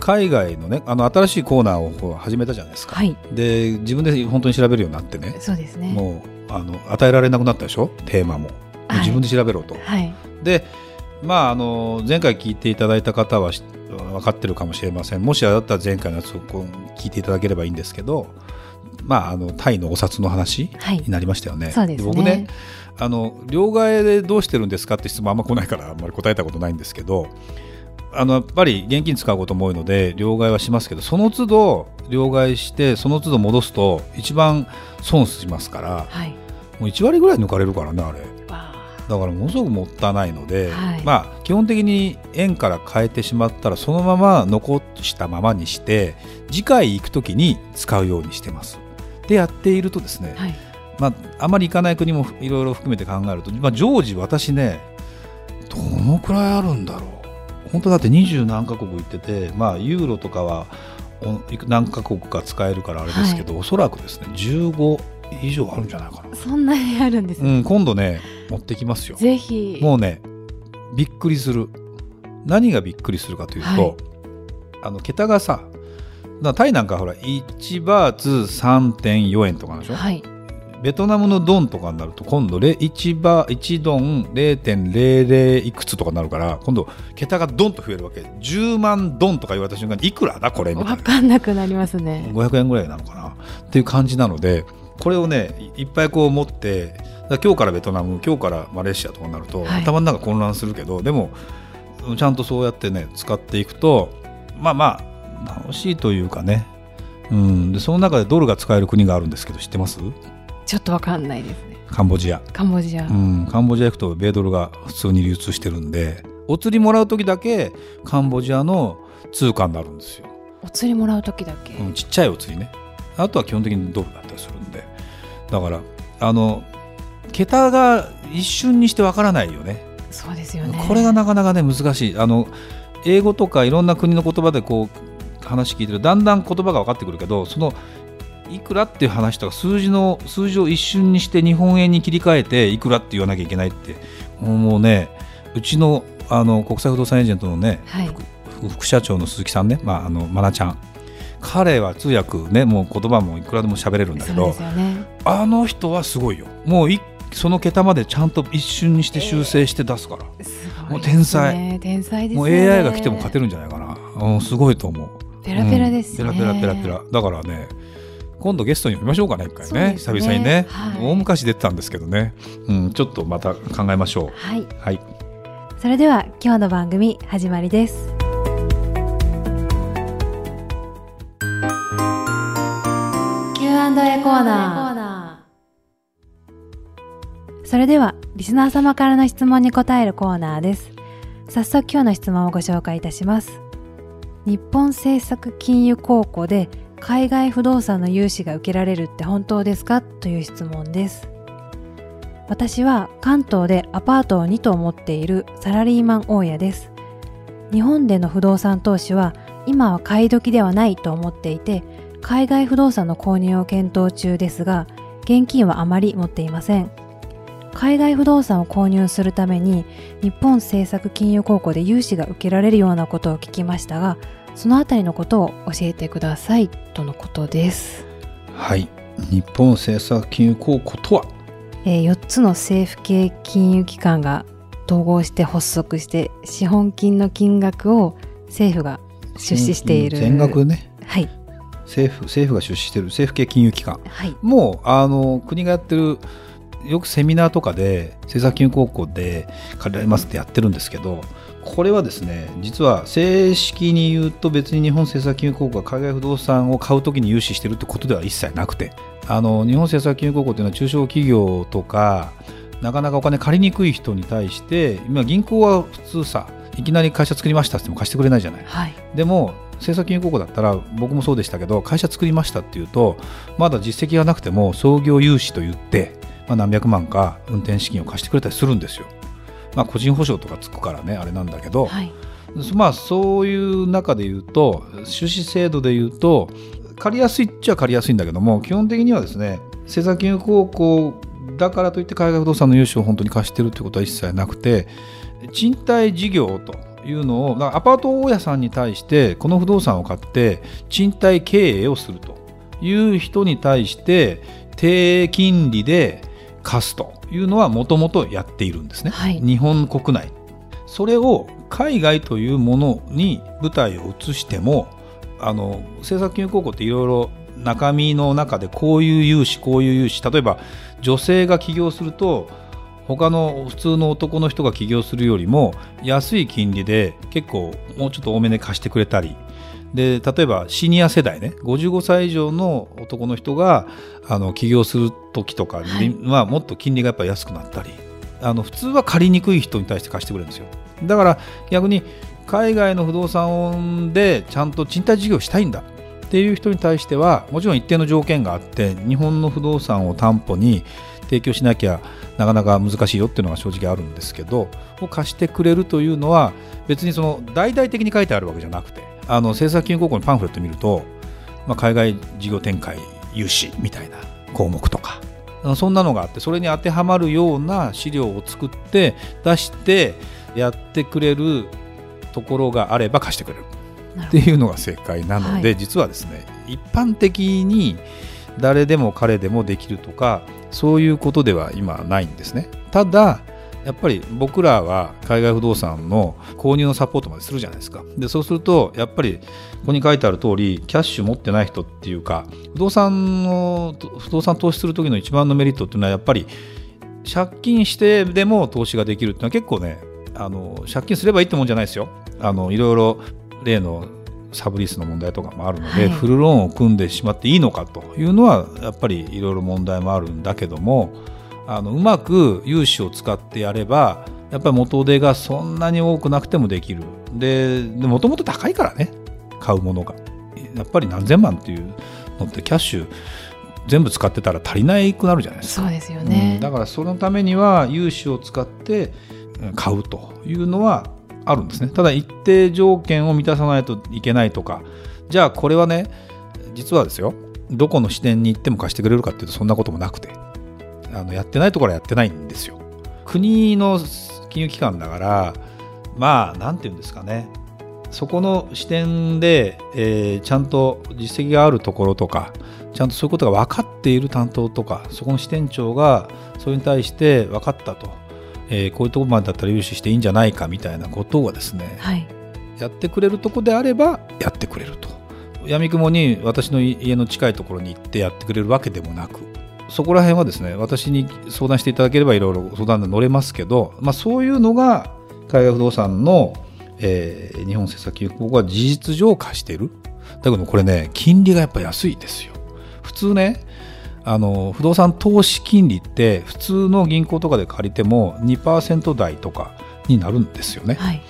海外のねあの新しいコーナーを始めたじゃないですか、はい。で自分で本当に調べるようになってね。そうですね。もうあの与えられなくなったでしょ？テーマも、はい。自分で調べろと、はい。でまああの前回聞いていただいた方はし分かってるかもしれません。もしあだったら前回のやつを聞いていただければいいんですけどまああのタイのお札の話はい。になりましたよね。そうですね。僕ねあの両替でどうしてるんですかって質問あんま来ないからあんまり答えたことないんですけどあのやっぱり現金使うことも多いので両替はしますけどその都度両替してその都度戻すと一番損しますからはい。もう1割ぐらい抜かれるからねあれ。わだからものすごくもったいないので、はい。まあ基本的に円から変えてしまったらそのまま残したままにして次回行く時に使うようにしてます。でやっているとですね、あはい。まあ、あまり行かない国もいろいろ含めて考えると、まあ、常時私ねどのくらいあるんだろう本当だって二十何カ国行ってて、まあ、ユーロとかは何カ国か使えるからあれですけど、おそらくですね15以上あるんじゃないかな、そんなにあるんですね、うん、今度ね持ってきますよ。ぜひ。もうねびっくりする。何がびっくりするかというと、はい。あの桁がさだタイなんかほら1バーツ3.4円とかなんでしょ、はいベトナムのドンとかになると今度レ1バ1ドン0.00いくつとかになるから今度桁がドンと増えるわけ。10万ドンとか言われた瞬間にいくらだこれ？みたいな。わかんなくなりますね。500円ぐらいなのかな。っていう感じなのでこれをねいいっぱいこう持って今日からベトナム今日からマレーシアとかになると、はい。頭の中混乱するけどでもちゃんとそうやってね使っていくとまあまあ楽しいというかね。うん、でその中でドルが使える国があるんですけど知ってます？ちょっとわかんないですね。カンボジア、カンボジア、うん、カンボジア行くと米ドルが普通に流通してるんでお釣りもらう時だけカンボジアの通貨になるんですよ。お釣りもらう時だけ、うん、ちっちゃいお釣りね。あとは基本的にドルだったりするんで。だからあの桁が一瞬にしてわからないよね。そうですよね。これがなかなかね難しい。あの英語とかいろんな国の言葉でこう話聞いてるだんだん言葉が分かってくるけどそのいくらっていう話とか数字の数字を一瞬にして日本円に切り替えていくらって言わなきゃいけないってもうねうちのあの国際不動産エージェントのね、はい。副副社長の鈴木さんね、まあ、あの愛菜ちゃん。彼は通訳ねもう言葉もいくらでも喋れるんだけどね。あの人はすごいよ。もういその桁までちゃんと一瞬にして修正して出すから、すごいもう天才。天才ですもうね AI が来ても勝てるんじゃないかな、うん、すごいと思う。ペラペラですね、うんペラペラペラペラ。だからね今度ゲストに呼びましょうかね一回ね。ね。久々にね、はい。大昔出てたんですけどね、うん、ちょっとまた考えましょう。はい。はい。それでは今日の番組始まりです。Q&A コーナー。それではリスナー様からの質問に答えるコーナーです。早速今日の質問をご紹介いたします。日本政策金融公庫で海外不動産の融資が受けられるって本当ですか？という質問です。私は関東でアパートを2棟持っているサラリーマン大家です。日本での不動産投資は今は買い時ではないと思っていて海外不動産の購入を検討中ですが現金はあまり持っていません。海外不動産を購入するために日本政策金融公庫で融資が受けられるようなことを聞きましたがそのあたりのことを教えてくださいとのことです、はい。日本政策金融公庫とは？えー4つの政府系金融機関が統合して発足して資本金の金額を政府が出資している。全額ね。はい。政府政府が出資している政府系金融機関。はい。もうあの国がやってるよくセミナーとかで政策金融高校で借りられますってやってるんですけどこれはですね実は正式に言うと別に日本政策金融高校が海外不動産を買うときに融資してるってことでは一切なくてあの日本政策金融高校っていうのは中小企業とかなかなかお金借りにくい人に対して今銀行は普通さいきなり会社作りましたって言っても貸してくれないじゃない。はい。でも政策金融高校だったら僕もそうでしたけど会社作りましたっていうとまだ実績がなくても創業融資と言って、まあ、何百万か運転資金を貸してくれたりするんですよ。まあ、個人保証とかつくからねあれなんだけど、はい、まあそういう中で言うと出資制度で言うと借りやすいっちゃ借りやすいんだけども基本的にはですね政策金融高校だからといって海外不動産の融資を本当に貸してるってことは一切なくて賃貸事業というのをアパート大家さんに対してこの不動産を買って賃貸経営をするという人に対して低金利で貸すというのはもともとやっているんですね、はい、日本国内。それを海外というものに舞台を移してもあの政策金融高校っていろいろ中身の中でこういう融資こういう融資。例えば女性が起業すると他の普通の男の人が起業するよりも安い金利で結構もうちょっと多めで貸してくれたりで例えばシニア世代ね55歳以上の男の人があの起業する時とかにはもっと金利がやっぱ安くなったりあの普通は借りにくい人に対して貸してくれるんですよ。だから逆に海外の不動産でちゃんと賃貸事業したいんだっていう人に対してはもちろん一定の条件があって日本の不動産を担保に提供しなきゃなかなか難しいよっていうのが正直あるんですけどを貸してくれるというのは別にその大々的に書いてあるわけじゃなくてあの政策金融高校のパンフレット見ると、まあ、海外事業展開融資みたいな項目とかそんなのがあってそれに当てはまるような資料を作って出してやってくれるところがあれば貸してくれる。っていうのが正解なので、はい、実はですね一般的に誰でも彼でもできるとかそういうことでは今ないんですね。ただやっぱり僕らは海外不動産の購入のサポートまでするじゃないですか。でそうするとやっぱりここに書いてある通りキャッシュ持ってない人っていうか不動産の不動産投資する時の一番のメリットっていうのはやっぱり借金してでも投資ができるっていうのは結構ねあの借金すればいいってもんじゃないですよ。あのいろいろ例のサブリースの問題とかもあるので、はい、フルローンを組んでしまっていいのかというのはやっぱりいろいろ問題もあるんだけどもあのうまく融資を使ってやればやっぱり元手がそんなに多くなくてもできる。でもともと高いからね。買うものが。やっぱり何千万っていうのってキャッシュ全部使ってたら足りないくなるじゃないですか。そうですよね、うん、だからそのためには融資を使って買うというのはあるんですね。ただ一定条件を満たさないといけないとか。じゃあこれはね実はですよ。どこの支店に行っても貸してくれるかっていうとそんなこともなくてあのやってないところはやってないんですよ。国の金融機関だからまあ何て言うんですかね。そこの視点で、えー、ちゃんと実績があるところとかちゃんとそういうことが分かっている担当とかそこの支店長がそれに対して分かったと。えー、こういうところまでだったら融資していいんじゃないかみたいなことをですね、はい、やってくれるとこであればやってくれると。やみくもに私の家の近いところに行ってやってくれるわけでもなくそこら辺はですね私に相談していただければいろいろ相談で乗れますけど、まあ、そういうのが海外不動産の、えー、日本政策金融公庫は事実上貸してるだけどこれね金利がやっぱ安いですよ普通ねあの不動産投資金利って普通の銀行とかで借りても2%台とかになるんですよね。はい、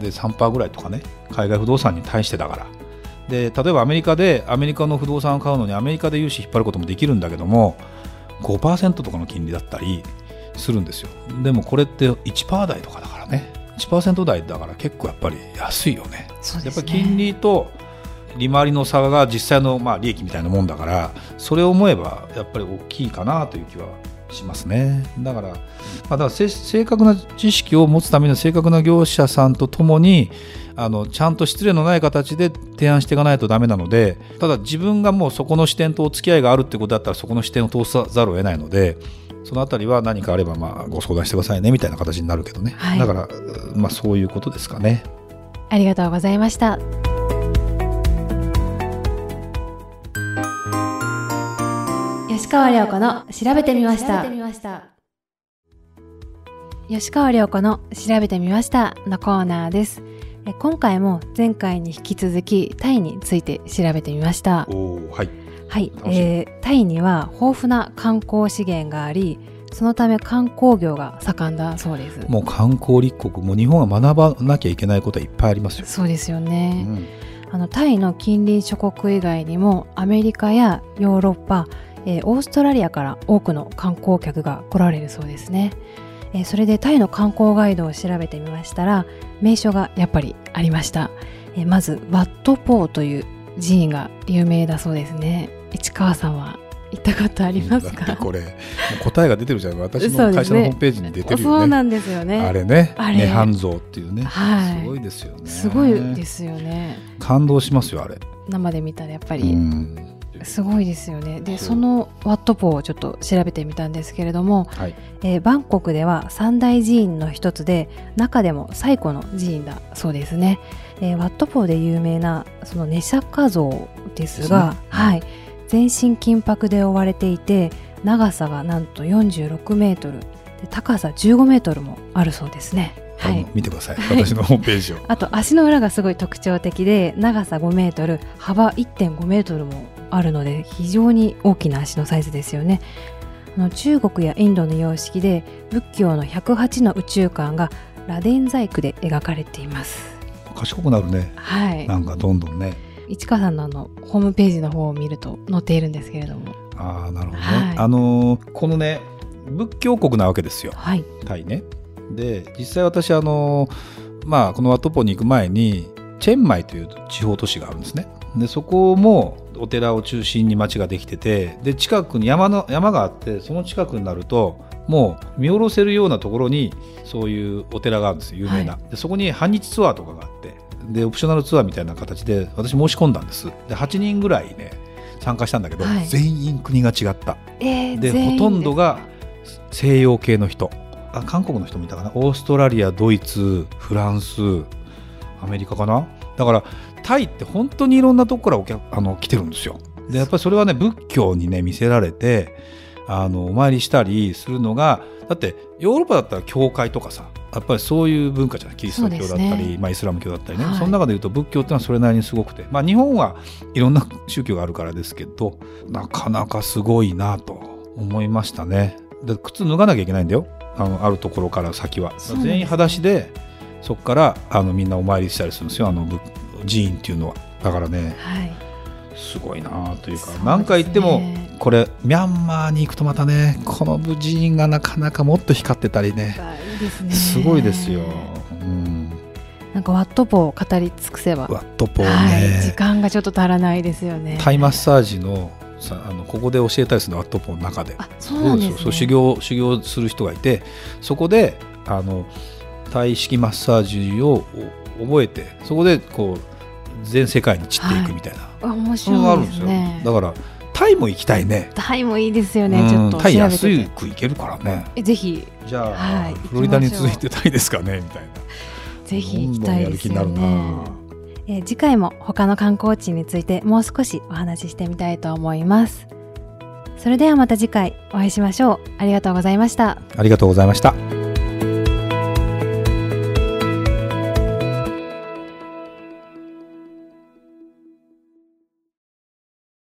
で3%ぐらいとかね海外不動産に対してだから。で例えばアメリカでアメリカの不動産を買うのにアメリカで融資引っ張ることもできるんだけども5%とかの金利だったりするんですよ。でもこれって1%台とかだからね。1%台だから結構やっぱり安いよね、ね、やっぱり金利と利回りの差が実際のまあ利益みたいなもんだからそれを思えばやっぱり大きいかなという気はしますねだから,、まあ、だから正確な知識を持つための正確な業者さんとともにあのちゃんと失礼のない形で提案していかないとダメなのでただ自分がもうそこの視点とお付き合いがあるってことだったらそこの視点を通さざるを得ないのでそのあたりは何かあればまあご相談してくださいねみたいな形になるけどね、はい、だから、まあ、そういうことですかね。ありがとうございました。吉川亮子の調べてみました。吉川亮子の調べてみましたのコーナーです。今回も前回に引き続きタイについて調べてみました。はい、はい。えー、タイには豊富な観光資源がありそのため観光業が盛んだそうです。もう観光立国。もう日本は学ばなきゃいけないことはいっぱいありますよ。そうですよね、うん。あのタイの近隣諸国以外にもアメリカやヨーロッパ、えーオーストラリアから多くの観光客が来られるそうですね、えーそれでタイの観光ガイドを調べてみましたら名所がやっぱりありました、えーまずワットポーという寺院が有名だそうですね。市川さんは行ったことありますか？これ。答えが出てるじゃん。私の会社のホームページに出てるよね。そうなんですよね。あれね。あれ。涅槃像っていうね、はい。すごいですよね。すごいですよね。感動しますよあれ、生で見たらやっぱうりんすごいですよね。でそのワットポーをちょっと調べてみたんですけれども、はい。えーバンコクでは三大寺院の一つで中でも最古の寺院だそうですね、えーワットポーで有名なそのネシャッカ像ですがね。はい、全身金箔で覆われていて長さがなんと46メートル。で高さ15メートルもあるそうですね。はい。見てください。私のホームページを。あと足の裏がすごい特徴的で長さ5メートル幅1.5メートルもあるので非常に大きな足のサイズですよね。あの中国やインドの様式で仏教の108の宇宙観が螺鈿細工で描かれています。賢くなるね。はい。なんかどんどんね。市川さんのあのホームページの方を見ると載っているんですけれども。ああなるほどね、はい。あのーこのね仏教国なわけですよ。はい。タイね。で実際私あのーまあこのワットポーに行く前にチェンマイという地方都市があるんですね。でそこもお寺を中心に町ができててで近くに山の山があってその近くになるともう見下ろせるようなところにそういうお寺があるんですよ有名な、でそこに半日ツアーとかがあってでオプショナルツアーみたいな形で私申し込んだんです。で8人ぐらいね参加したんだけど、はい。全員国が違った。えーでほとんどが西洋系の人。あ韓国の人もいたかな？オーストラリアドイツフランスアメリカかな？だからタイって本当にいろんなとこからお客あの来てるんですよ。でやっぱりそれはね仏教にね見せられてあのお参りしたりするのがだってヨーロッパだったら教会とかさやっぱりそういう文化じゃないキリスト教だったり、ね。まあ、イスラム教だったりね、はい。その中でいうと仏教っていうのはそれなりにすごくて、まあ、日本はいろんな 宗教があるからですけどなかなかすごいなと思いましたね。で靴脱がなきゃいけないんだよ。あのあるところから先は、全員裸足でそこからあのみんなお参りしたりするんですよあの仏寺院っていうのは。だからねはい。すごいなというかね。何回行ってもこれミャンマーに行くとまたねこの寺院がなかなかもっと光ってたりね。すごいですよ、うん、なんかワットポーを語り尽くせば。ワットポーはい、時ね、間がちょっと足らないですよね。タイマッサージのさあのここで教えたりするのワットポーの中で。あ、そうなんですね。そう修行修行する人がいてそこであのタイ式マッサージをお覚えてそこでこう全世界に散っていくみたいな、あ面そういうのがあ白いですね。だからタイも行きたいねタイもいいですよね。うんちょっと調タイ安て。く行けるからねえぜひじゃあ、はいフロリダに続いてタイですかねみたいなぜひ行きたいですよねな。えー次回も他の観光地についてもう少しお話ししてみたいと思います。それではまた次回お会いしましょう。ありがとうございました。ありがとうございました